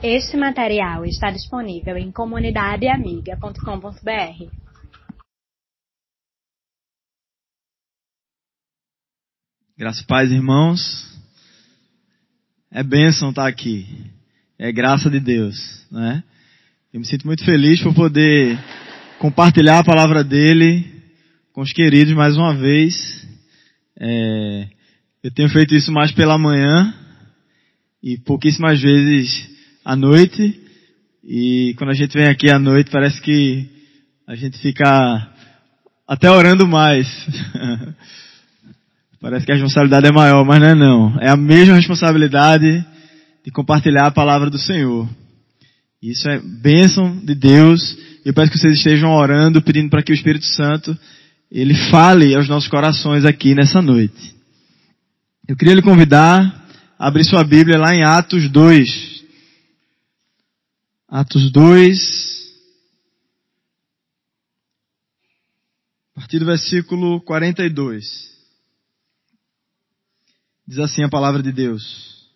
Este material está disponível em comunidadeamiga.com.br. Graças paz, irmãos. É bênção estar aqui. É graça de Deus, né? Eu me sinto muito feliz por poder compartilhar a palavra dele com os queridos mais uma vez. É, eu tenho feito isso mais pela manhã e pouquíssimas vezes à noite. E quando a gente vem aqui à noite, parece que a gente fica até orando mais. parece que a responsabilidade é maior, mas não é não. É a mesma responsabilidade de compartilhar a palavra do Senhor. Isso é bênção de Deus. Eu peço que vocês estejam orando, pedindo para que o Espírito Santo ele fale aos nossos corações aqui nessa noite. Eu queria lhe convidar a abrir sua Bíblia lá em Atos 2. Atos 2. A partir do versículo 42. Diz assim a palavra de Deus.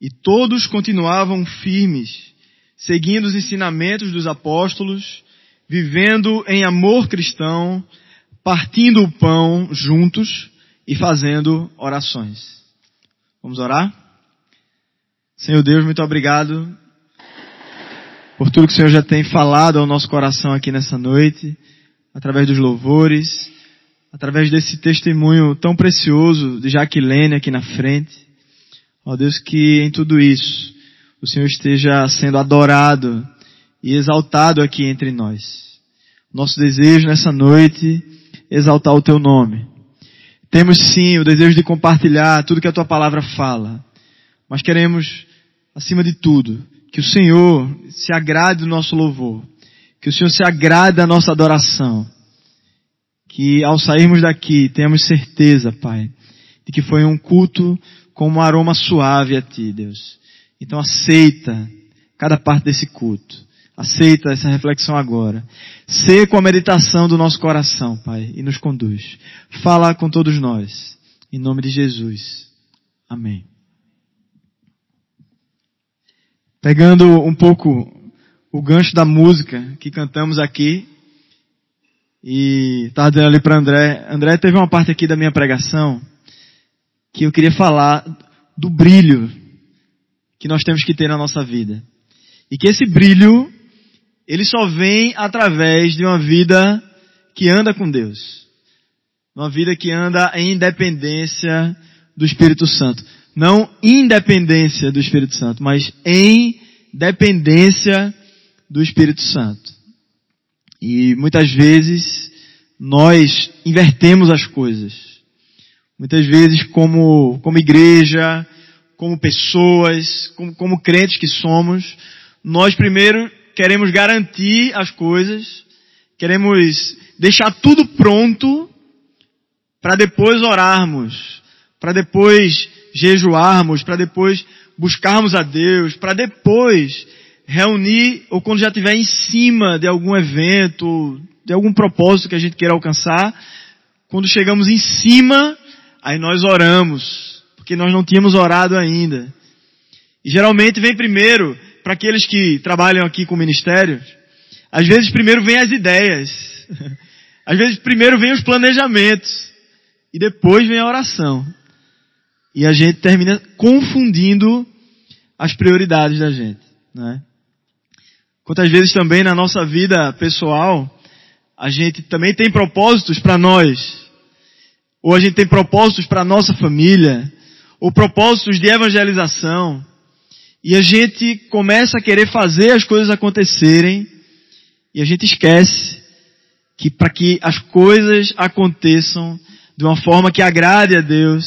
E todos continuavam firmes, seguindo os ensinamentos dos apóstolos, vivendo em amor cristão, partindo o pão juntos e fazendo orações. Vamos orar? Senhor Deus, muito obrigado por tudo que o Senhor já tem falado ao nosso coração aqui nessa noite, através dos louvores, através desse testemunho tão precioso de Jaquilene aqui na frente. Ó Deus, que em tudo isso o Senhor esteja sendo adorado e exaltado aqui entre nós. Nosso desejo nessa noite é exaltar o Teu nome. Temos sim o desejo de compartilhar tudo que a tua palavra fala, mas queremos, acima de tudo, que o Senhor se agrade do nosso louvor, que o Senhor se agrade da nossa adoração, que ao sairmos daqui tenhamos certeza, Pai, de que foi um culto com um aroma suave a Ti, Deus. Então aceita cada parte desse culto. Aceita essa reflexão agora. Sê com a meditação do nosso coração, Pai, e nos conduz. Fala com todos nós. Em nome de Jesus. Amém. Pegando um pouco o gancho da música que cantamos aqui, e estava dizendo ali para André, André teve uma parte aqui da minha pregação que eu queria falar do brilho que nós temos que ter na nossa vida. E que esse brilho ele só vem através de uma vida que anda com Deus. Uma vida que anda em independência do Espírito Santo. Não independência do Espírito Santo, mas em dependência do Espírito Santo. E muitas vezes nós invertemos as coisas. Muitas vezes como, como igreja, como pessoas, como, como crentes que somos, nós primeiro queremos garantir as coisas, queremos deixar tudo pronto para depois orarmos, para depois jejuarmos, para depois buscarmos a Deus, para depois reunir ou quando já estiver em cima de algum evento, de algum propósito que a gente queira alcançar, quando chegamos em cima, aí nós oramos, porque nós não tínhamos orado ainda. E geralmente vem primeiro para aqueles que trabalham aqui com ministérios, às vezes primeiro vem as ideias. Às vezes primeiro vem os planejamentos. E depois vem a oração. E a gente termina confundindo as prioridades da gente. Né? Quantas vezes também na nossa vida pessoal, a gente também tem propósitos para nós. Ou a gente tem propósitos para a nossa família. Ou propósitos de evangelização. E a gente começa a querer fazer as coisas acontecerem e a gente esquece que para que as coisas aconteçam de uma forma que agrade a Deus,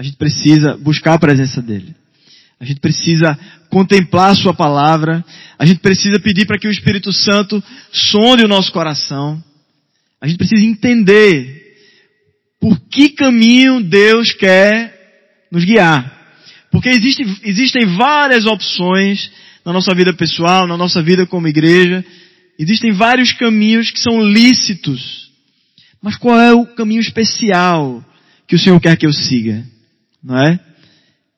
a gente precisa buscar a presença dEle. A gente precisa contemplar a Sua palavra. A gente precisa pedir para que o Espírito Santo sonde o nosso coração. A gente precisa entender por que caminho Deus quer nos guiar. Porque existe, existem várias opções na nossa vida pessoal, na nossa vida como igreja. Existem vários caminhos que são lícitos. Mas qual é o caminho especial que o Senhor quer que eu siga? Não é?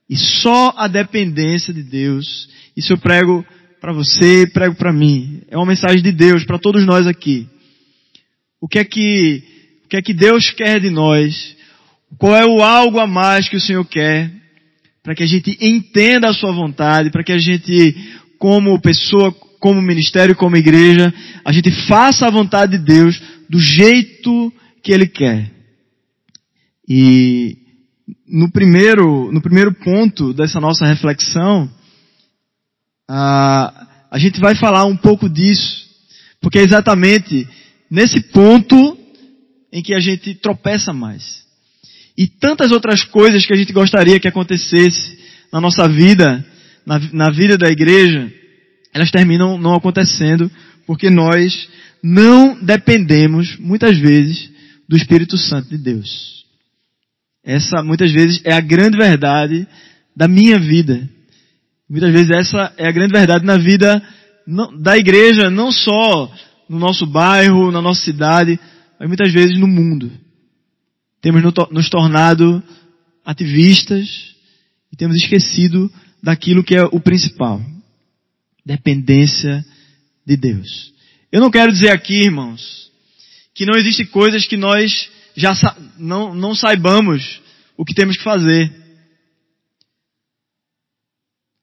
E só a dependência de Deus. Isso eu prego para você, prego para mim. É uma mensagem de Deus para todos nós aqui. O que é que, o que é que Deus quer de nós? Qual é o algo a mais que o Senhor quer? Para que a gente entenda a sua vontade, para que a gente, como pessoa, como ministério, como igreja, a gente faça a vontade de Deus do jeito que Ele quer. E no primeiro, no primeiro ponto dessa nossa reflexão, a, a gente vai falar um pouco disso, porque é exatamente nesse ponto em que a gente tropeça mais. E tantas outras coisas que a gente gostaria que acontecesse na nossa vida, na, na vida da igreja, elas terminam não acontecendo porque nós não dependemos, muitas vezes, do Espírito Santo de Deus. Essa, muitas vezes, é a grande verdade da minha vida. Muitas vezes essa é a grande verdade na vida da igreja, não só no nosso bairro, na nossa cidade, mas muitas vezes no mundo. Temos nos tornado ativistas e temos esquecido daquilo que é o principal. Dependência de Deus. Eu não quero dizer aqui, irmãos, que não existem coisas que nós já sa não, não saibamos o que temos que fazer.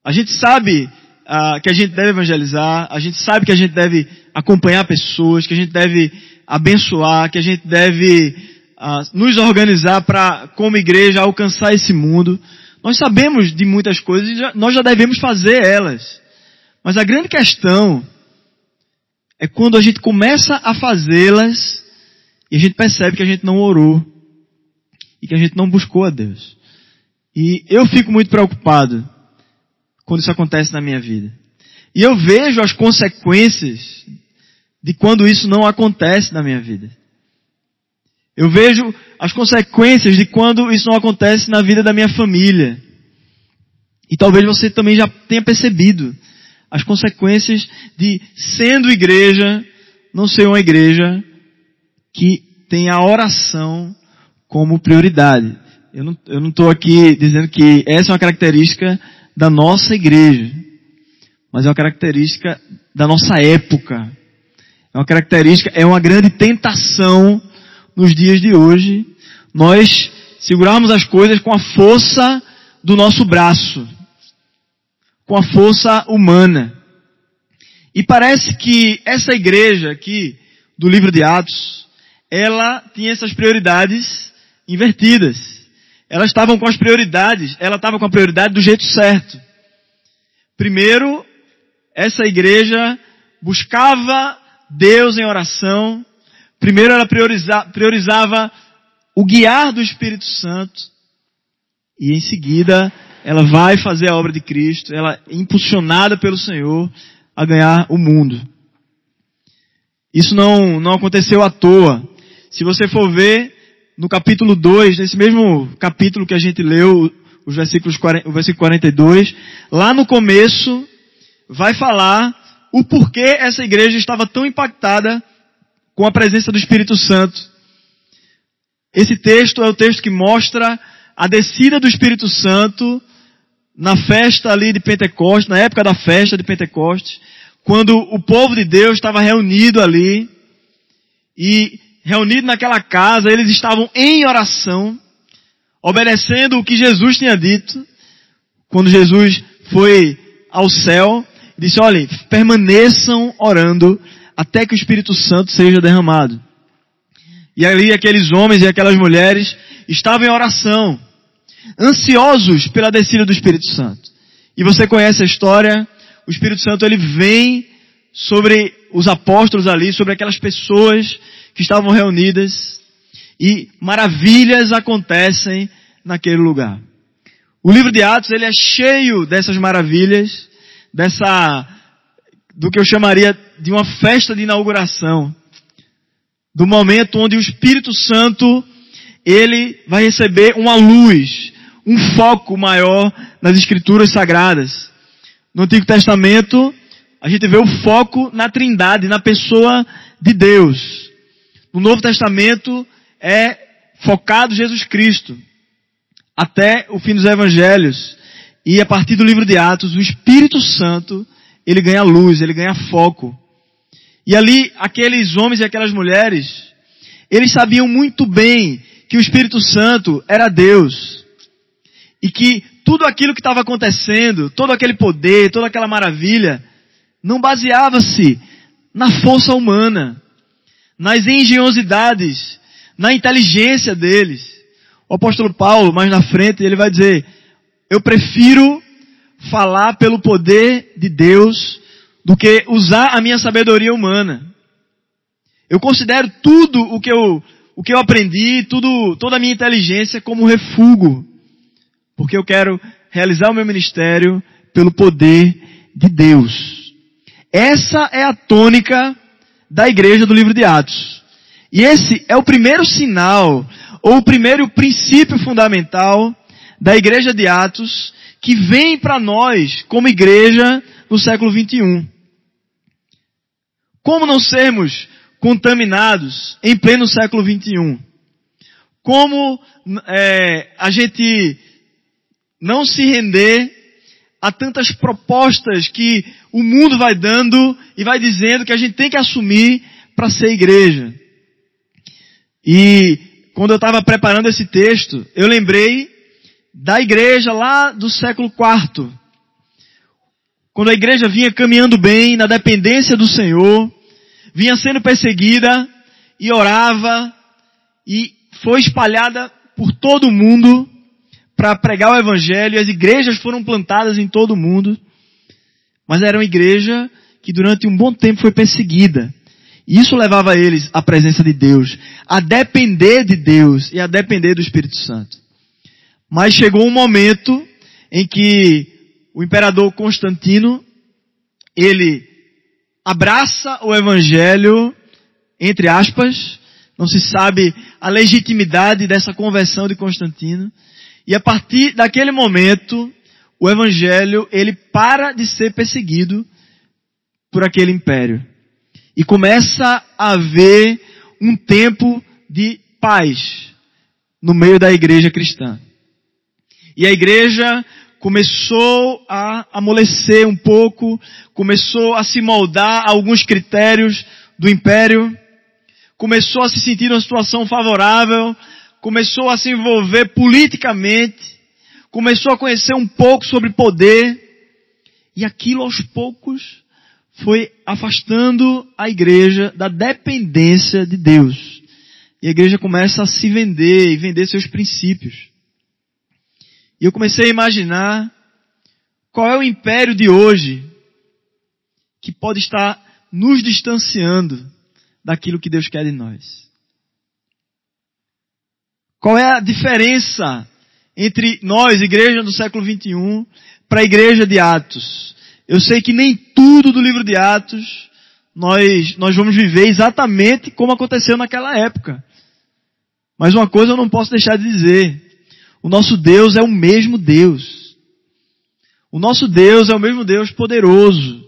A gente sabe ah, que a gente deve evangelizar, a gente sabe que a gente deve acompanhar pessoas, que a gente deve abençoar, que a gente deve ah, nos organizar para, como igreja, alcançar esse mundo. Nós sabemos de muitas coisas e já, nós já devemos fazer elas. Mas a grande questão é quando a gente começa a fazê-las e a gente percebe que a gente não orou. E que a gente não buscou a Deus. E eu fico muito preocupado quando isso acontece na minha vida. E eu vejo as consequências de quando isso não acontece na minha vida. Eu vejo as consequências de quando isso não acontece na vida da minha família. E talvez você também já tenha percebido as consequências de sendo igreja, não ser uma igreja que tem a oração como prioridade. Eu não, estou aqui dizendo que essa é uma característica da nossa igreja, mas é uma característica da nossa época. É uma característica, é uma grande tentação nos dias de hoje nós segurarmos as coisas com a força do nosso braço, com a força humana. E parece que essa igreja aqui do livro de Atos, ela tinha essas prioridades invertidas. Elas estavam com as prioridades, ela estava com a prioridade do jeito certo. Primeiro, essa igreja buscava Deus em oração. Primeiro ela prioriza, priorizava o guiar do Espírito Santo. E em seguida, ela vai fazer a obra de Cristo, ela é impulsionada pelo Senhor a ganhar o mundo. Isso não, não aconteceu à toa. Se você for ver no capítulo 2, nesse mesmo capítulo que a gente leu, os versículos 40, o versículo 42, lá no começo vai falar o porquê essa igreja estava tão impactada com a presença do Espírito Santo. Esse texto é o texto que mostra a descida do Espírito Santo na festa ali de Pentecostes, na época da festa de Pentecostes, quando o povo de Deus estava reunido ali e reunido naquela casa, eles estavam em oração, obedecendo o que Jesus tinha dito, quando Jesus foi ao céu, disse, olhem, permaneçam orando até que o Espírito Santo seja derramado. E ali aqueles homens e aquelas mulheres estavam em oração, ansiosos pela descida do Espírito Santo. E você conhece a história, o Espírito Santo ele vem sobre os apóstolos ali, sobre aquelas pessoas que estavam reunidas e maravilhas acontecem naquele lugar. O livro de Atos ele é cheio dessas maravilhas, dessa do que eu chamaria de uma festa de inauguração, do momento onde o Espírito Santo ele vai receber uma luz, um foco maior nas escrituras sagradas. No Antigo Testamento, a gente vê o foco na Trindade, na pessoa de Deus. No Novo Testamento é focado Jesus Cristo. Até o fim dos evangelhos. E a partir do livro de Atos, o Espírito Santo, ele ganha luz, ele ganha foco. E ali, aqueles homens e aquelas mulheres, eles sabiam muito bem que o Espírito Santo era Deus. E que tudo aquilo que estava acontecendo, todo aquele poder, toda aquela maravilha, não baseava-se na força humana, nas engenhosidades, na inteligência deles. O apóstolo Paulo, mais na frente, ele vai dizer, eu prefiro falar pelo poder de Deus do que usar a minha sabedoria humana. Eu considero tudo o que eu, o que eu aprendi, tudo, toda a minha inteligência como refúgio. Porque eu quero realizar o meu ministério pelo poder de Deus. Essa é a tônica da igreja do livro de Atos. E esse é o primeiro sinal, ou o primeiro princípio fundamental da igreja de Atos, que vem para nós como igreja no século 21. Como não sermos contaminados em pleno século 21? Como é, a gente não se render a tantas propostas que o mundo vai dando e vai dizendo que a gente tem que assumir para ser igreja. E quando eu estava preparando esse texto, eu lembrei da igreja lá do século IV. Quando a igreja vinha caminhando bem, na dependência do Senhor, vinha sendo perseguida e orava e foi espalhada por todo o mundo para pregar o evangelho as igrejas foram plantadas em todo o mundo. Mas era uma igreja que durante um bom tempo foi perseguida. E isso levava eles à presença de Deus, a depender de Deus e a depender do Espírito Santo. Mas chegou um momento em que o imperador Constantino, ele abraça o evangelho, entre aspas, não se sabe a legitimidade dessa conversão de Constantino, e a partir daquele momento, o evangelho, ele para de ser perseguido por aquele império. E começa a haver um tempo de paz no meio da igreja cristã. E a igreja começou a amolecer um pouco, começou a se moldar a alguns critérios do império, começou a se sentir numa situação favorável, começou a se envolver politicamente, começou a conhecer um pouco sobre poder, e aquilo aos poucos foi afastando a igreja da dependência de Deus. E a igreja começa a se vender e vender seus princípios. E eu comecei a imaginar qual é o império de hoje que pode estar nos distanciando daquilo que Deus quer de nós. Qual é a diferença entre nós, igreja do século 21, para a igreja de Atos? Eu sei que nem tudo do livro de Atos nós, nós vamos viver exatamente como aconteceu naquela época. Mas uma coisa eu não posso deixar de dizer. O nosso Deus é o mesmo Deus. O nosso Deus é o mesmo Deus poderoso,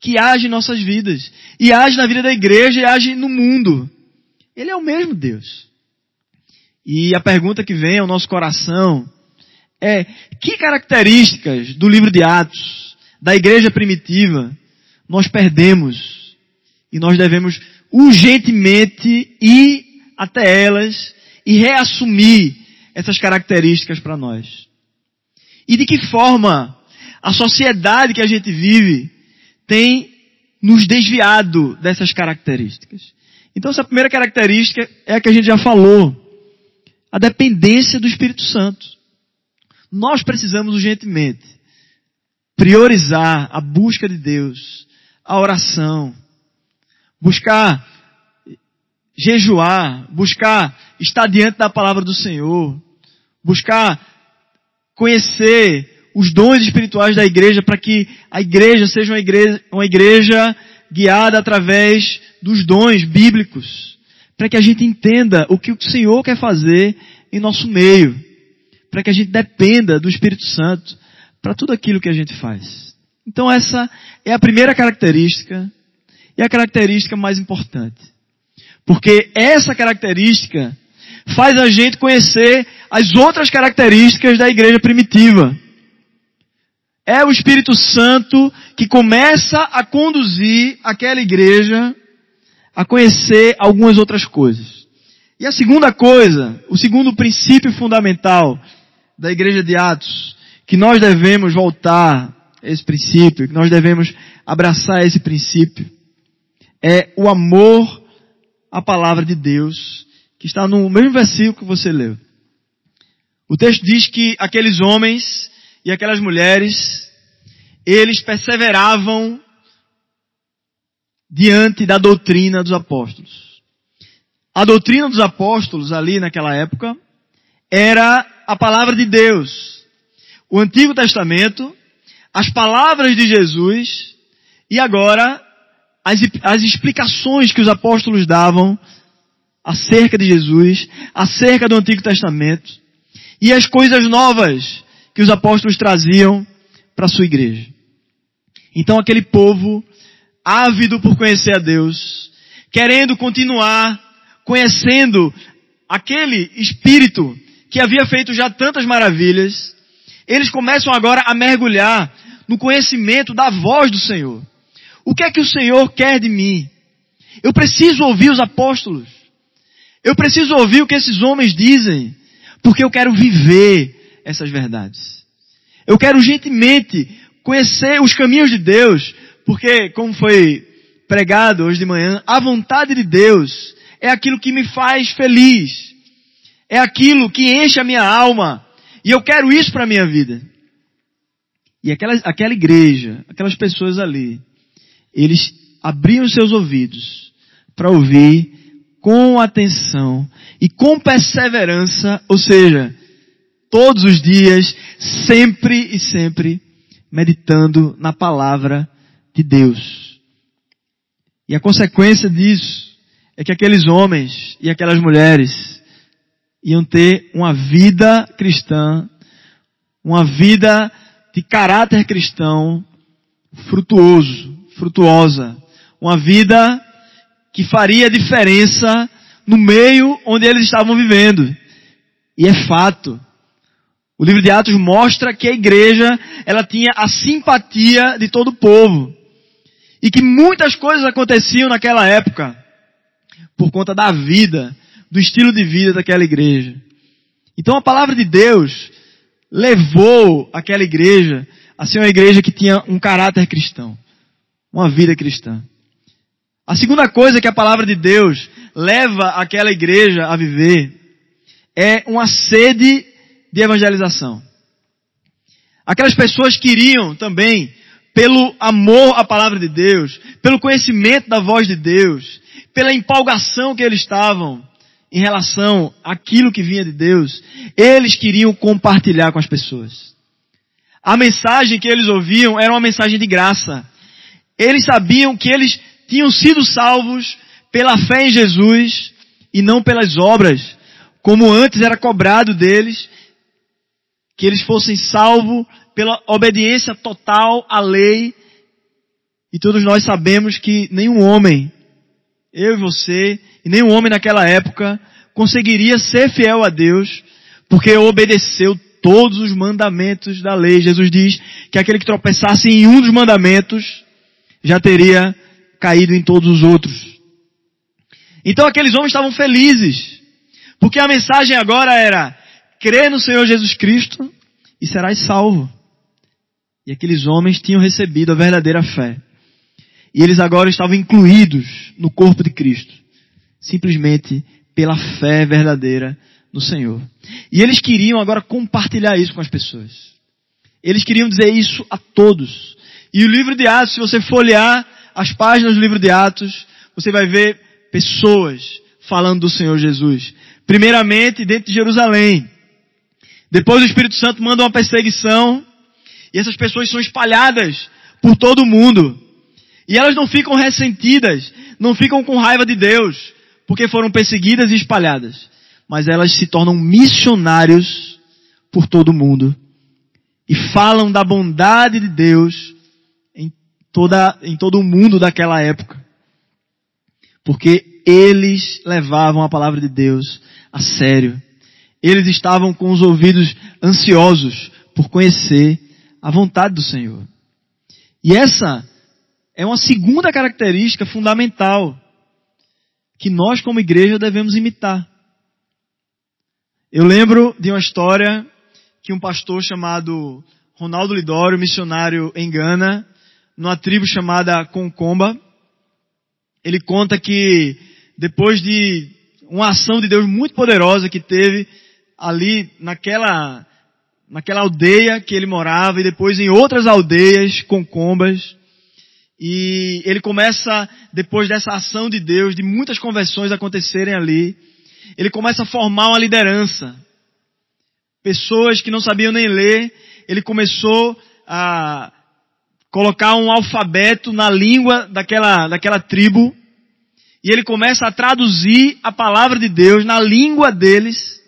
que age em nossas vidas, e age na vida da igreja e age no mundo. Ele é o mesmo Deus. E a pergunta que vem ao nosso coração é, que características do livro de Atos, da igreja primitiva, nós perdemos e nós devemos urgentemente ir até elas e reassumir essas características para nós? E de que forma a sociedade que a gente vive tem nos desviado dessas características? Então essa primeira característica é a que a gente já falou. A dependência do Espírito Santo. Nós precisamos urgentemente priorizar a busca de Deus, a oração, buscar jejuar, buscar estar diante da palavra do Senhor, buscar conhecer os dons espirituais da igreja para que a igreja seja uma igreja, uma igreja guiada através dos dons bíblicos, para que a gente entenda o que o Senhor quer fazer em nosso meio, para que a gente dependa do Espírito Santo para tudo aquilo que a gente faz. Então essa é a primeira característica e a característica mais importante. Porque essa característica faz a gente conhecer as outras características da igreja primitiva. É o Espírito Santo que começa a conduzir aquela igreja a conhecer algumas outras coisas. E a segunda coisa, o segundo princípio fundamental da igreja de Atos, que nós devemos voltar a esse princípio, que nós devemos abraçar esse princípio, é o amor à palavra de Deus, que está no mesmo versículo que você leu. O texto diz que aqueles homens e aquelas mulheres, eles perseveravam diante da doutrina dos apóstolos. A doutrina dos apóstolos ali naquela época era a palavra de Deus. O Antigo Testamento, as palavras de Jesus e agora as, as explicações que os apóstolos davam acerca de Jesus, acerca do Antigo Testamento e as coisas novas que os apóstolos traziam para a sua igreja. Então aquele povo, ávido por conhecer a Deus, querendo continuar conhecendo aquele Espírito que havia feito já tantas maravilhas, eles começam agora a mergulhar no conhecimento da voz do Senhor. O que é que o Senhor quer de mim? Eu preciso ouvir os apóstolos. Eu preciso ouvir o que esses homens dizem porque eu quero viver essas verdades. Eu quero urgentemente conhecer os caminhos de Deus, porque, como foi pregado hoje de manhã, a vontade de Deus é aquilo que me faz feliz. É aquilo que enche a minha alma. E eu quero isso para a minha vida. E aquela, aquela igreja, aquelas pessoas ali, eles abriam seus ouvidos para ouvir com atenção e com perseverança, ou seja, todos os dias, sempre e sempre, meditando na palavra de Deus. E a consequência disso é que aqueles homens e aquelas mulheres iam ter uma vida cristã, uma vida de caráter cristão frutuoso, frutuosa, uma vida que faria diferença no meio onde eles estavam vivendo. E é fato. O livro de Atos mostra que a igreja, ela tinha a simpatia de todo o povo. E que muitas coisas aconteciam naquela época por conta da vida, do estilo de vida daquela igreja. Então a palavra de Deus levou aquela igreja a ser uma igreja que tinha um caráter cristão, uma vida cristã. A segunda coisa que a palavra de Deus leva aquela igreja a viver é uma sede de evangelização. Aquelas pessoas queriam também, pelo amor à palavra de Deus, pelo conhecimento da voz de Deus, pela empolgação que eles estavam em relação àquilo que vinha de Deus, eles queriam compartilhar com as pessoas. A mensagem que eles ouviam era uma mensagem de graça. Eles sabiam que eles tinham sido salvos pela fé em Jesus e não pelas obras, como antes era cobrado deles, que eles fossem salvos pela obediência total à lei. E todos nós sabemos que nenhum homem, eu e você, e nenhum homem naquela época, conseguiria ser fiel a Deus, porque obedeceu todos os mandamentos da lei. Jesus diz que aquele que tropeçasse em um dos mandamentos já teria caído em todos os outros. Então aqueles homens estavam felizes, porque a mensagem agora era, crê no Senhor Jesus Cristo e serás salvo. E aqueles homens tinham recebido a verdadeira fé. E eles agora estavam incluídos no corpo de Cristo. Simplesmente pela fé verdadeira no Senhor. E eles queriam agora compartilhar isso com as pessoas. Eles queriam dizer isso a todos. E o livro de Atos, se você folhear as páginas do livro de Atos, você vai ver pessoas falando do Senhor Jesus. Primeiramente dentro de Jerusalém. Depois o Espírito Santo manda uma perseguição e essas pessoas são espalhadas por todo o mundo. E elas não ficam ressentidas, não ficam com raiva de Deus, porque foram perseguidas e espalhadas. Mas elas se tornam missionários por todo o mundo. E falam da bondade de Deus toda, em todo o mundo daquela época. Porque eles levavam a palavra de Deus a sério. Eles estavam com os ouvidos ansiosos por conhecer a vontade do Senhor. E essa é uma segunda característica fundamental que nós, como igreja, devemos imitar. Eu lembro de uma história que um pastor chamado Ronaldo Lidório, missionário em Gana, numa tribo chamada Concomba, ele conta que depois de uma ação de Deus muito poderosa que teve ali naquela, naquela aldeia que ele morava e depois em outras aldeias concombas, e ele começa, depois dessa ação de Deus, de muitas conversões acontecerem ali, ele começa a formar uma liderança. Pessoas que não sabiam nem ler, ele começou a colocar um alfabeto na língua daquela, daquela tribo, e ele começa a traduzir a palavra de Deus na língua deles,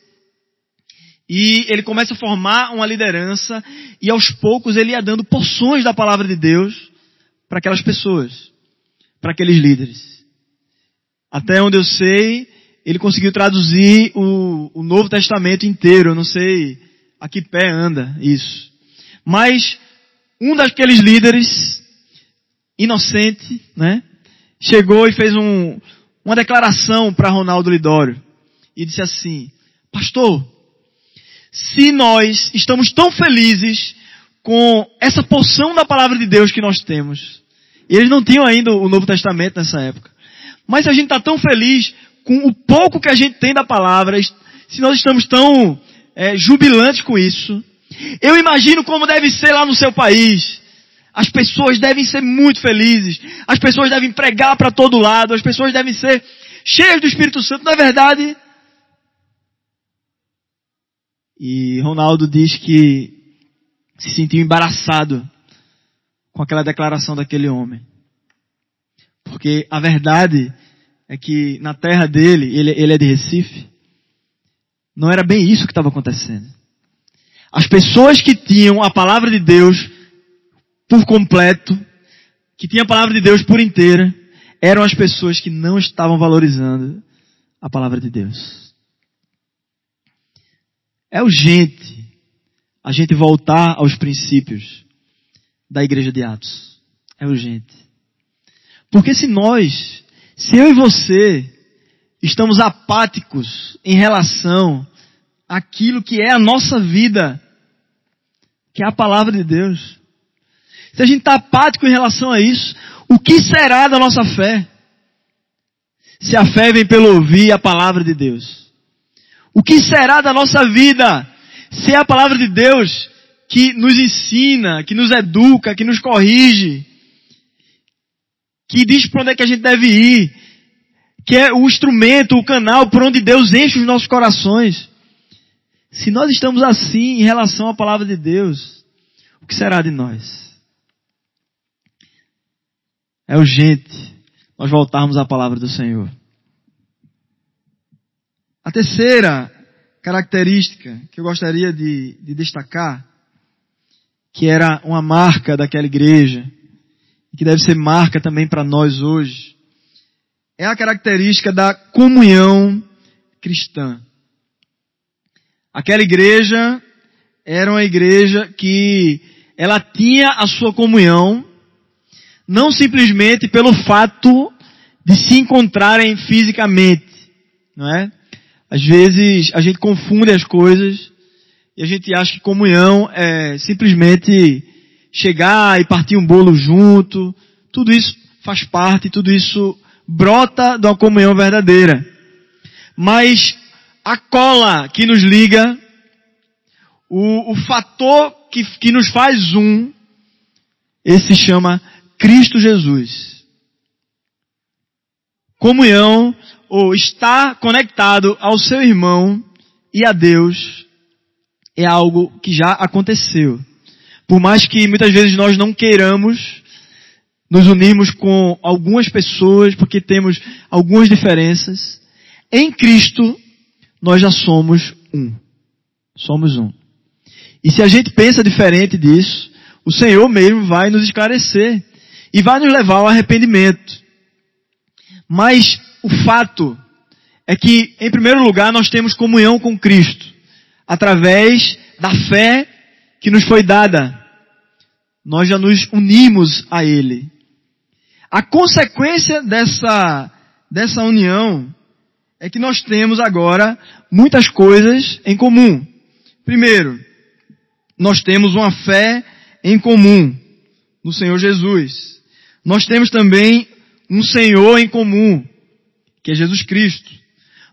e ele começa a formar uma liderança, e aos poucos ele ia dando porções da palavra de Deus para aquelas pessoas, para aqueles líderes. Até onde eu sei, ele conseguiu traduzir o, o Novo Testamento inteiro, eu não sei a que pé anda isso. Mas um daqueles líderes, inocente, né, chegou e fez um, uma declaração para Ronaldo Lidório e disse assim: Pastor, se nós estamos tão felizes com essa porção da palavra de Deus que nós temos, e eles não tinham ainda o Novo Testamento nessa época, mas se a gente está tão feliz com o pouco que a gente tem da palavra, se nós estamos tão é, jubilantes com isso, eu imagino como deve ser lá no seu país. As pessoas devem ser muito felizes. As pessoas devem pregar para todo lado. As pessoas devem ser cheias do Espírito Santo, não é verdade? E Ronaldo diz que se sentiu embaraçado com aquela declaração daquele homem. Porque a verdade é que na terra dele, ele, ele é de Recife, não era bem isso que estava acontecendo. As pessoas que tinham a palavra de Deus por completo, que tinham a palavra de Deus por inteira, eram as pessoas que não estavam valorizando a palavra de Deus. É urgente a gente voltar aos princípios da igreja de Atos. É urgente. Porque se nós, se eu e você estamos apáticos em relação àquilo que é a nossa vida, que é a palavra de Deus. Se a gente está apático em relação a isso, o que será da nossa fé? Se a fé vem pelo ouvir a palavra de Deus. O que será da nossa vida? Se é a palavra de Deus que nos ensina, que nos educa, que nos corrige, que diz para onde é que a gente deve ir, que é o instrumento, o canal por onde Deus enche os nossos corações. Se nós estamos assim em relação à palavra de Deus, o que será de nós? É urgente nós voltarmos à palavra do Senhor. A terceira característica que eu gostaria de, de destacar, que era uma marca daquela igreja, e que deve ser marca também para nós hoje, é a característica da comunhão cristã. Aquela igreja era uma igreja que ela tinha a sua comunhão não simplesmente pelo fato de se encontrarem fisicamente, não é? Às vezes a gente confunde as coisas e a gente acha que comunhão é simplesmente chegar e partir um bolo junto. Tudo isso faz parte, tudo isso brota de uma comunhão verdadeira. Mas a cola que nos liga, o, o fator que, que nos faz um, esse se chama Cristo Jesus. Comunhão, ou estar conectado ao seu irmão e a Deus, é algo que já aconteceu. Por mais que muitas vezes nós não queiramos nos unirmos com algumas pessoas, porque temos algumas diferenças, em Cristo nós já somos um. Somos um. E se a gente pensa diferente disso, o Senhor mesmo vai nos esclarecer e vai nos levar ao arrependimento. Mas o fato é que, em primeiro lugar, nós temos comunhão com Cristo através da fé que nos foi dada. nós já nos unimos a Ele. A consequência dessa, dessa união é que nós temos agora muitas coisas em comum. Primeiro, nós temos uma fé em comum no Senhor Jesus. Nós temos também um Senhor em comum, que é Jesus Cristo.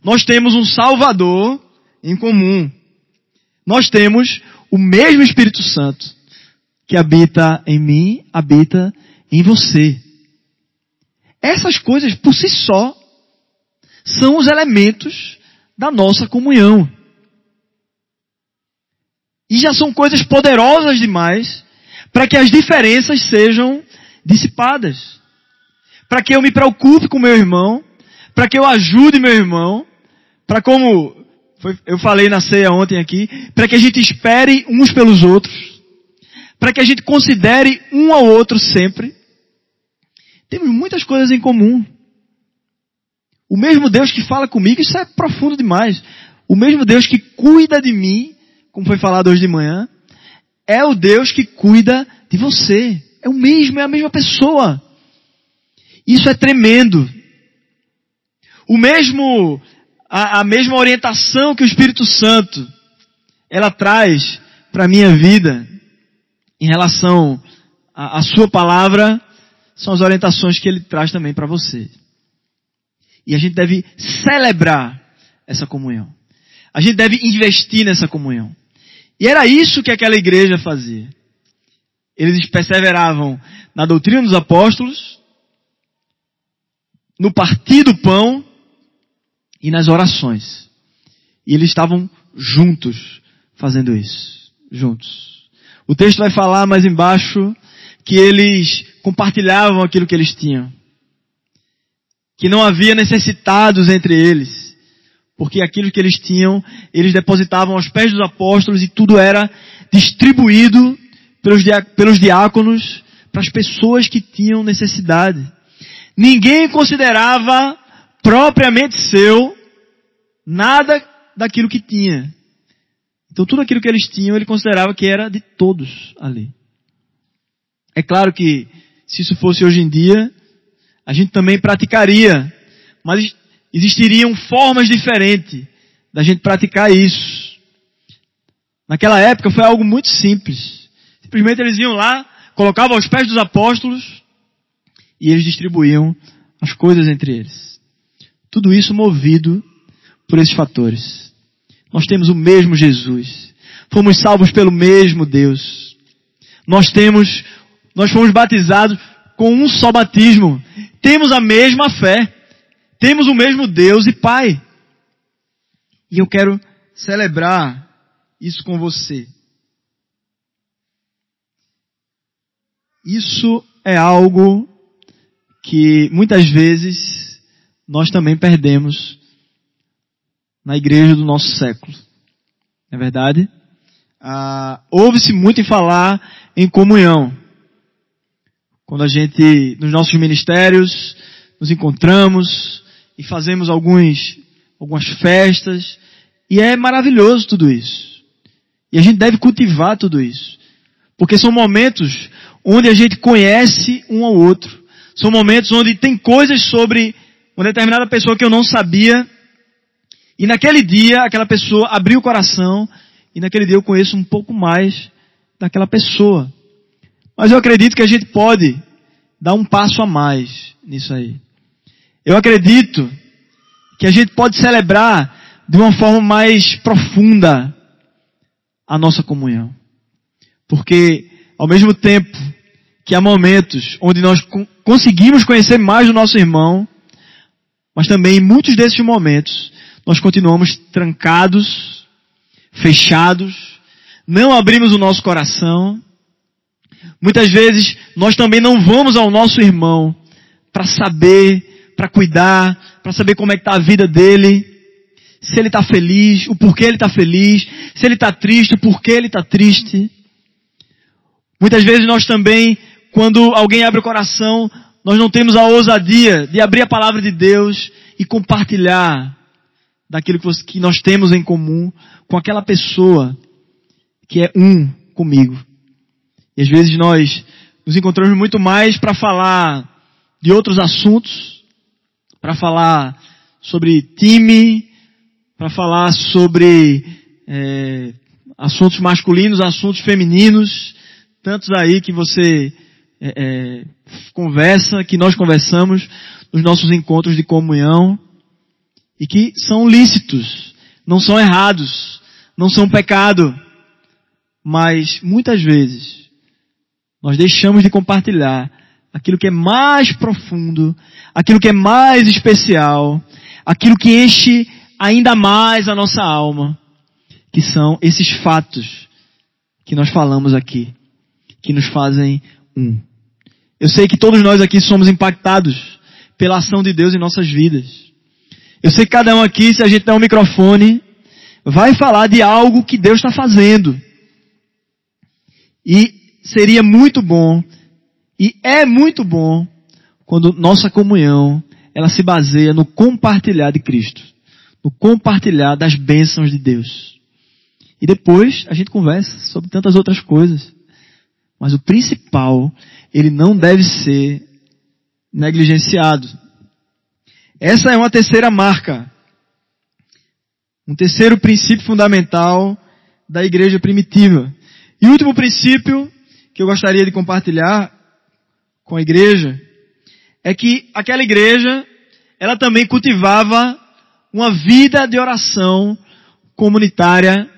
Nós temos um Salvador em comum. Nós temos o mesmo Espírito Santo que habita em mim, habita em você. Essas coisas por si só são os elementos da nossa comunhão. E já são coisas poderosas demais para que as diferenças sejam dissipadas. Para que eu me preocupe com meu irmão, para que eu ajude meu irmão, para como foi, eu falei na ceia ontem aqui, para que a gente espere uns pelos outros, para que a gente considere um ao outro sempre. Temos muitas coisas em comum. O mesmo Deus que fala comigo, isso é profundo demais. O mesmo Deus que cuida de mim, como foi falado hoje de manhã, é o Deus que cuida de você. É o mesmo, é a mesma pessoa. Isso é tremendo. O mesmo, a, a mesma orientação que o Espírito Santo, ela traz para a minha vida, em relação à sua palavra, são as orientações que ele traz também para você. E a gente deve celebrar essa comunhão. A gente deve investir nessa comunhão. E era isso que aquela igreja fazia. Eles perseveravam na doutrina dos apóstolos, no partir do pão e nas orações. E eles estavam juntos fazendo isso. Juntos. O texto vai falar mais embaixo que eles compartilhavam aquilo que eles tinham. Que não havia necessitados entre eles porque aquilo que eles tinham, eles depositavam aos pés dos apóstolos e tudo era distribuído pelos, pelos diáconos para as pessoas que tinham necessidade. Ninguém considerava propriamente seu nada daquilo que tinha. Então tudo aquilo que eles tinham, ele considerava que era de todos ali. É claro que se isso fosse hoje em dia, a gente também praticaria, mas existiriam formas diferentes da gente praticar isso. Naquela época foi algo muito simples. Simplesmente eles iam lá, colocavam aos pés dos apóstolos e eles distribuíam as coisas entre eles. Tudo isso movido por esses fatores. Nós temos o mesmo Jesus. Fomos salvos pelo mesmo Deus. Nós temos, nós fomos batizados com um só batismo. Temos a mesma fé. Temos o mesmo Deus e Pai. E eu quero celebrar isso com você. Isso é algo que muitas vezes nós também perdemos na igreja do nosso século. Não é verdade? Ah, Ouve-se muito em falar em comunhão. Quando a gente, nos nossos ministérios, nos encontramos, e fazemos alguns, algumas festas, e é maravilhoso tudo isso. E a gente deve cultivar tudo isso. Porque são momentos onde a gente conhece um ao outro. São momentos onde tem coisas sobre uma determinada pessoa que eu não sabia. E naquele dia, aquela pessoa abriu o coração. E naquele dia eu conheço um pouco mais daquela pessoa. Mas eu acredito que a gente pode dar um passo a mais nisso aí. Eu acredito que a gente pode celebrar de uma forma mais profunda a nossa comunhão. Porque, ao mesmo tempo que há momentos onde nós conseguimos conhecer mais o nosso irmão, mas também em muitos desses momentos nós continuamos trancados, fechados, não abrimos o nosso coração. Muitas vezes nós também não vamos ao nosso irmão para saber para cuidar, para saber como é que está a vida dele, se ele está feliz, o porquê ele está feliz, se ele está triste, o porquê ele está triste. Muitas vezes nós também, quando alguém abre o coração, nós não temos a ousadia de abrir a palavra de Deus e compartilhar daquilo que nós temos em comum com aquela pessoa que é um comigo. E às vezes nós nos encontramos muito mais para falar de outros assuntos, para falar sobre time, para falar sobre é, assuntos masculinos, assuntos femininos, tantos aí que você é, é, conversa, que nós conversamos nos nossos encontros de comunhão e que são lícitos, não são errados, não são pecado, mas muitas vezes nós deixamos de compartilhar aquilo que é mais profundo, aquilo que é mais especial, aquilo que enche ainda mais a nossa alma, que são esses fatos que nós falamos aqui, que nos fazem um. Eu sei que todos nós aqui somos impactados pela ação de Deus em nossas vidas. Eu sei que cada um aqui, se a gente der um microfone, vai falar de algo que Deus está fazendo. E seria muito bom, e é muito bom, quando nossa comunhão, ela se baseia no compartilhar de Cristo. No compartilhar das bênçãos de Deus. E depois a gente conversa sobre tantas outras coisas. Mas o principal, ele não deve ser negligenciado. Essa é uma terceira marca. Um terceiro princípio fundamental da igreja primitiva. E o último princípio que eu gostaria de compartilhar com a igreja é que aquela igreja, ela também cultivava uma vida de oração comunitária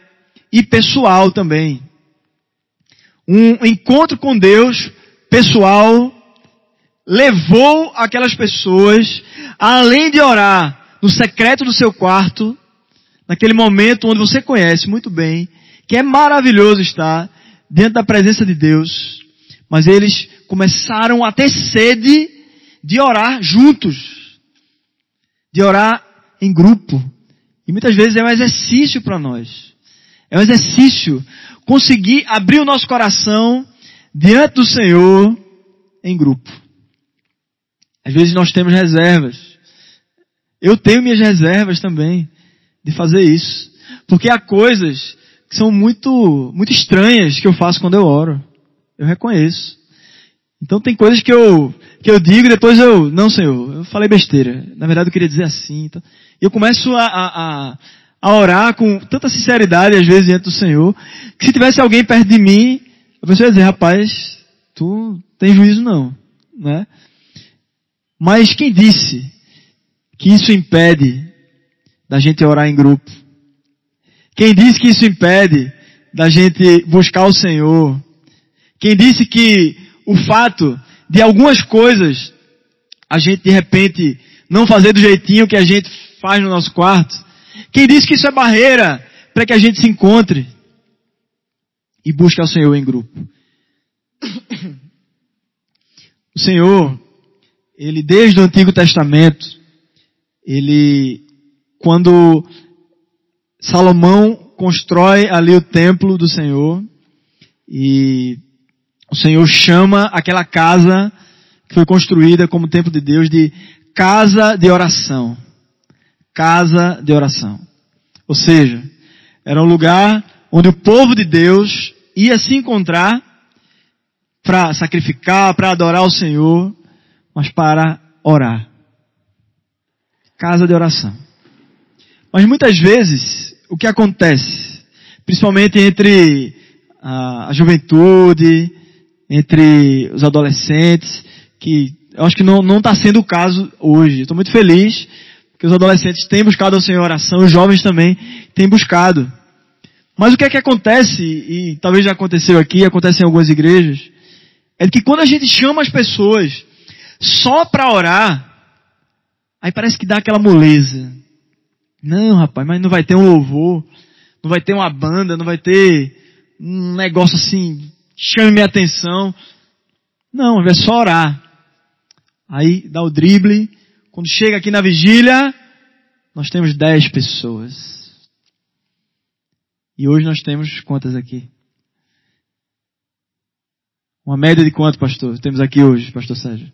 e pessoal também. Um encontro com Deus pessoal levou aquelas pessoas, além de orar no secreto do seu quarto, naquele momento onde você conhece muito bem, que é maravilhoso estar dentro da presença de Deus, mas eles começaram a ter sede de orar juntos, de orar em grupo. E muitas vezes é um exercício para nós. É um exercício conseguir abrir o nosso coração diante do Senhor em grupo. Às vezes nós temos reservas. Eu tenho minhas reservas também de fazer isso. Porque há coisas que são muito, muito estranhas que eu faço quando eu oro. Eu reconheço. Então tem coisas que eu, que eu digo e depois eu, não senhor, eu falei besteira. Na verdade eu queria dizer assim. Então, e eu começo a, a, a orar com tanta sinceridade às vezes diante do Senhor, que se tivesse alguém perto de mim, a pessoa ia dizer, rapaz, tu tem juízo não, né? Mas quem disse que isso impede da gente orar em grupo? Quem disse que isso impede da gente buscar o Senhor? Quem disse que o fato de algumas coisas a gente de repente não fazer do jeitinho que a gente faz no nosso quarto? Quem disse que isso é barreira para que a gente se encontre e busque o Senhor em grupo? O Senhor, ele desde o Antigo Testamento, ele, quando Salomão constrói ali o templo do Senhor, e o Senhor chama aquela casa que foi construída como templo de Deus de casa de oração. Casa de oração. Ou seja, era um lugar onde o povo de Deus ia se encontrar para sacrificar, para adorar o Senhor, mas para orar. Casa de oração. Mas muitas vezes, o que acontece, principalmente entre a, a juventude, entre os adolescentes, que eu acho que não está sendo o caso hoje. Estou muito feliz que os adolescentes têm buscado ao Senhor oração, os jovens também têm buscado. Mas o que é que acontece, e talvez já aconteceu aqui, acontece em algumas igrejas, é que quando a gente chama as pessoas só para orar, aí parece que dá aquela moleza. Não, rapaz, mas não vai ter um louvor, não vai ter uma banda, não vai ter um negócio assim, chame minha atenção. Não, é só orar. Aí dá o drible. Quando chega aqui na vigília, nós temos dez pessoas. E hoje nós temos quantas aqui? Uma média de quanto, pastor? Temos aqui hoje, pastor Sérgio?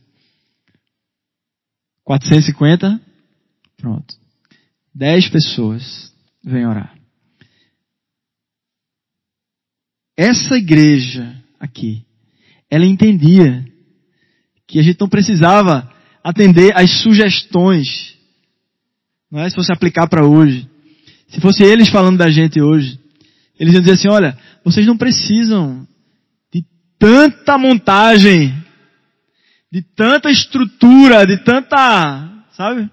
450? Pronto. 10 pessoas vêm orar. Essa igreja aqui, ela entendia que a gente não precisava atender às sugestões, não é? Se fosse aplicar para hoje. Se fosse eles falando da gente hoje, eles iam dizer assim, olha, vocês não precisam de tanta montagem, de tanta estrutura, de tanta, sabe?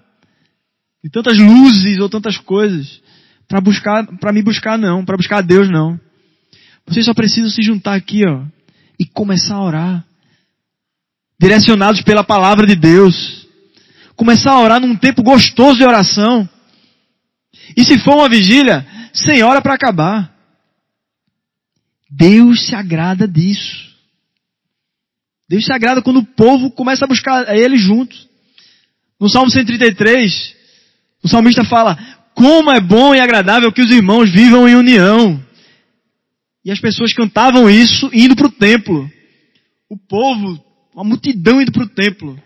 De tantas luzes ou tantas coisas para buscar, para me buscar não, para buscar a Deus não. Vocês só precisam se juntar aqui, ó, e começar a orar. Direcionados pela palavra de Deus. Começar a orar num tempo gostoso de oração. E se for uma vigília, sem hora para acabar. Deus se agrada disso. Deus se agrada quando o povo começa a buscar Ele junto. No Salmo 133, o salmista fala, como é bom e agradável que os irmãos vivam em união. E as pessoas cantavam isso indo para o templo. O povo, uma multidão indo para o templo.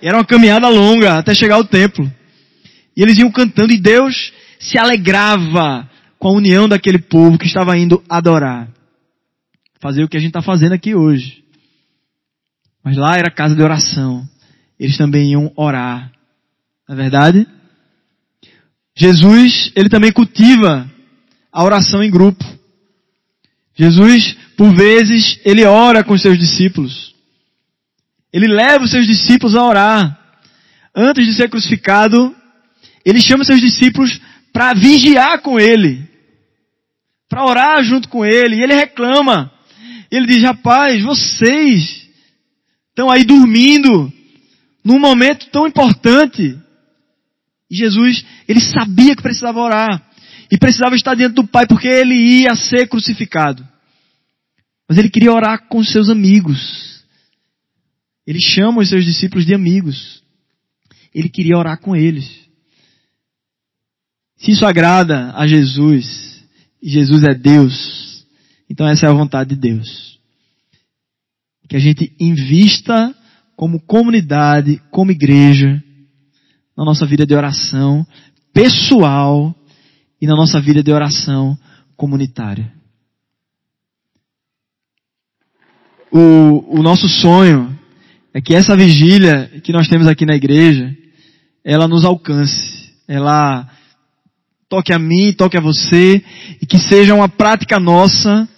E era uma caminhada longa até chegar ao templo. E eles iam cantando e Deus se alegrava com a união daquele povo que estava indo adorar. Fazer o que a gente está fazendo aqui hoje. Mas lá era casa de oração. Eles também iam orar. Não é verdade? Jesus, ele também cultiva a oração em grupo. Jesus, por vezes, ele ora com os seus discípulos. Ele leva os seus discípulos a orar. Antes de ser crucificado, ele chama seus discípulos para vigiar com ele. Para orar junto com ele. E ele reclama. Ele diz, rapaz, vocês estão aí dormindo num momento tão importante. E Jesus, ele sabia que precisava orar. E precisava estar diante do Pai porque ele ia ser crucificado. Mas ele queria orar com seus amigos. Ele chama os seus discípulos de amigos. Ele queria orar com eles. Se isso agrada a Jesus, e Jesus é Deus, então essa é a vontade de Deus. Que a gente invista como comunidade, como igreja, na nossa vida de oração pessoal e na nossa vida de oração comunitária. O, o nosso sonho é que essa vigília que nós temos aqui na igreja, ela nos alcance, ela toque a mim, toque a você, e que seja uma prática nossa,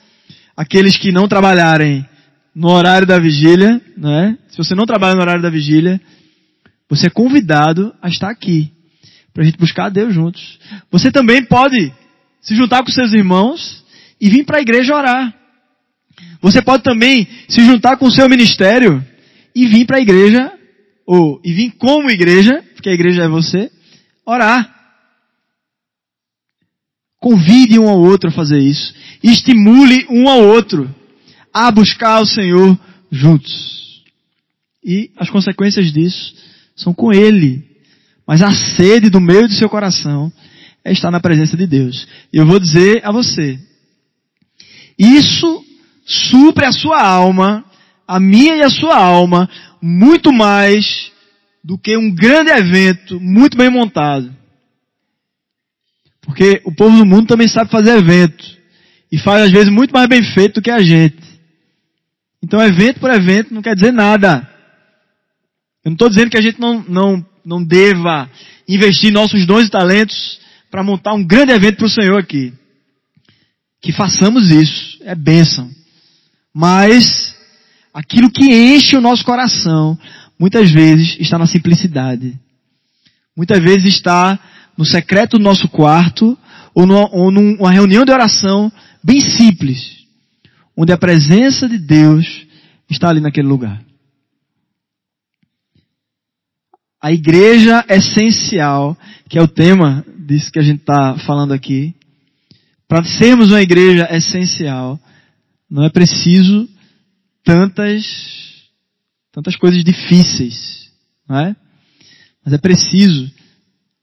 aqueles que não trabalharem no horário da vigília, né? Se você não trabalha no horário da vigília, você é convidado a estar aqui. Para a gente buscar a Deus juntos. Você também pode se juntar com seus irmãos e vir para a igreja orar. Você pode também se juntar com o seu ministério e vir para a igreja, ou e vir como igreja, porque a igreja é você, orar. Convide um ao outro a fazer isso. Estimule um ao outro a buscar o Senhor juntos. E as consequências disso são com Ele. Mas a sede do meio do seu coração é estar na presença de Deus. E eu vou dizer a você, isso supre a sua alma, a minha e a sua alma, muito mais do que um grande evento muito bem montado. Porque o povo do mundo também sabe fazer evento. E faz às vezes muito mais bem feito do que a gente. Então evento por evento não quer dizer nada. Eu não estou dizendo que a gente não, não, não deva investir nossos dons e talentos para montar um grande evento para o Senhor aqui. Que façamos isso, é bênção. Mas, aquilo que enche o nosso coração, muitas vezes está na simplicidade. Muitas vezes está no secreto do nosso quarto, ou, ou numa reunião de oração bem simples, onde a presença de Deus está ali naquele lugar. A igreja essencial, que é o tema disso que a gente está falando aqui. Para sermos uma igreja essencial, não é preciso tantas, tantas coisas difíceis, não é? Mas é preciso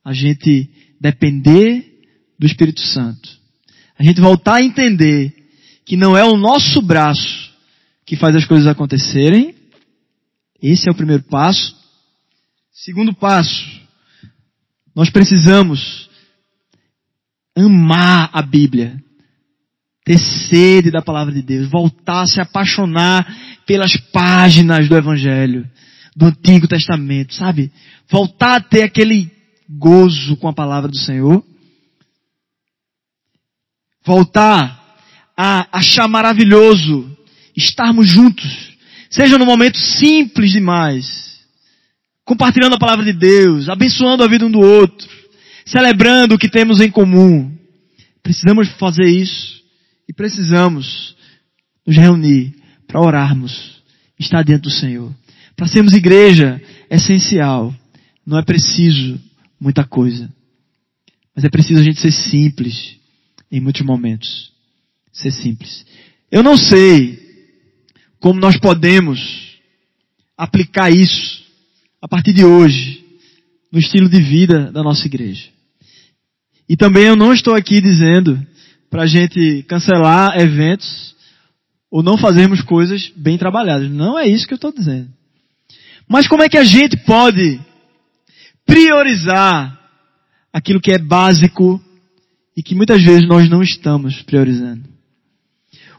a gente depender do Espírito Santo. A gente voltar a entender que não é o nosso braço que faz as coisas acontecerem. Esse é o primeiro passo. Segundo passo, nós precisamos amar a Bíblia, ter sede da palavra de Deus, voltar a se apaixonar pelas páginas do Evangelho, do Antigo Testamento, sabe? Voltar a ter aquele gozo com a palavra do Senhor. Voltar a achar maravilhoso estarmos juntos, seja no momento simples demais, compartilhando a palavra de Deus, abençoando a vida um do outro, celebrando o que temos em comum. Precisamos fazer isso e precisamos nos reunir para orarmos, estar diante do Senhor. Para sermos igreja é essencial. Não é preciso muita coisa. Mas é preciso a gente ser simples em muitos momentos. Ser simples. Eu não sei como nós podemos aplicar isso a partir de hoje no estilo de vida da nossa igreja. E também eu não estou aqui dizendo para a gente cancelar eventos ou não fazermos coisas bem trabalhadas. Não é isso que eu estou dizendo. Mas como é que a gente pode priorizar aquilo que é básico e que muitas vezes nós não estamos priorizando?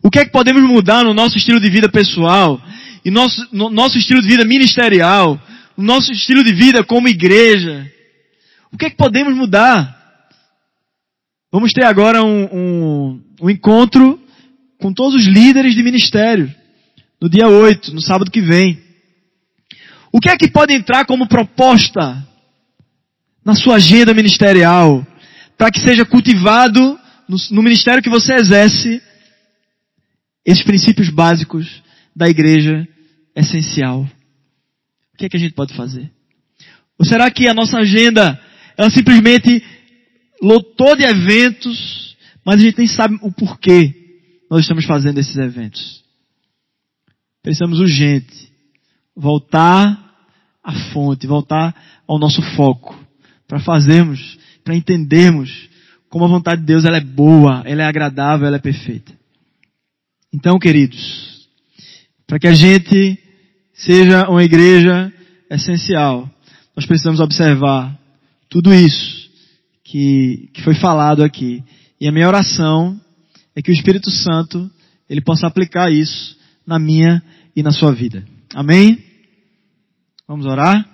O que é que podemos mudar no nosso estilo de vida pessoal e nosso, no nosso estilo de vida ministerial, no nosso estilo de vida como igreja? O que é que podemos mudar? Vamos ter agora um, um, um encontro com todos os líderes de ministério. No dia 8, no sábado que vem. O que é que pode entrar como proposta na sua agenda ministerial para que seja cultivado no, no ministério que você exerce esses princípios básicos da igreja essencial? O que é que a gente pode fazer? Ou será que a nossa agenda ela simplesmente lotou de eventos, mas a gente nem sabe o porquê nós estamos fazendo esses eventos. Precisamos urgente voltar à fonte, voltar ao nosso foco, para fazermos, para entendermos como a vontade de Deus ela é boa, ela é agradável, ela é perfeita. Então, queridos, para que a gente seja uma igreja essencial, nós precisamos observar tudo isso que, que foi falado aqui. E a minha oração é que o Espírito Santo ele possa aplicar isso na minha e na sua vida. Amém? Vamos orar?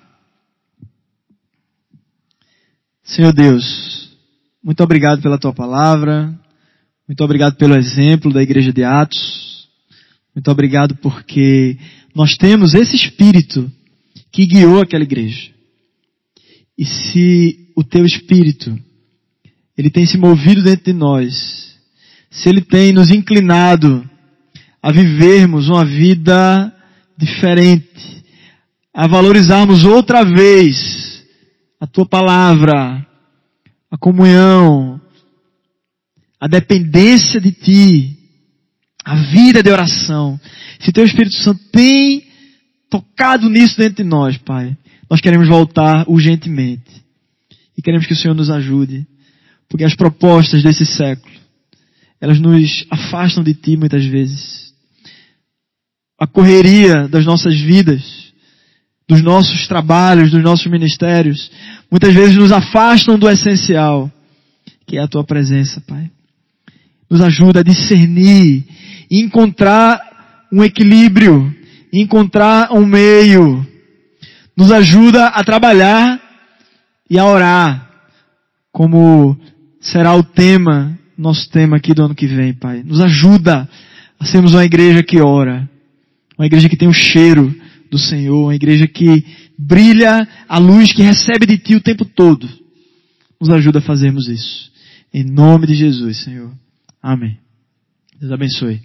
Senhor Deus, muito obrigado pela tua palavra, muito obrigado pelo exemplo da igreja de Atos, muito obrigado porque nós temos esse Espírito que guiou aquela igreja. E se o teu Espírito ele tem se movido dentro de nós, se Ele tem nos inclinado a vivermos uma vida diferente, a valorizarmos outra vez a Tua palavra, a comunhão, a dependência de Ti, a vida de oração. Se Teu Espírito Santo tem tocado nisso dentro de nós, Pai, nós queremos voltar urgentemente. E queremos que o Senhor nos ajude porque as propostas desse século, elas nos afastam de Ti muitas vezes. A correria das nossas vidas, dos nossos trabalhos, dos nossos ministérios, muitas vezes nos afastam do essencial, que é a Tua presença, Pai. Nos ajuda a discernir encontrar um equilíbrio, encontrar um meio. Nos ajuda a trabalhar e a orar como será o tema, nosso tema aqui do ano que vem, Pai. Nos ajuda a sermos uma igreja que ora, uma igreja que tem o cheiro do Senhor, uma igreja que brilha a luz que recebe de Ti o tempo todo. Nos ajuda a fazermos isso. Em nome de Jesus, Senhor. Amém. Deus abençoe.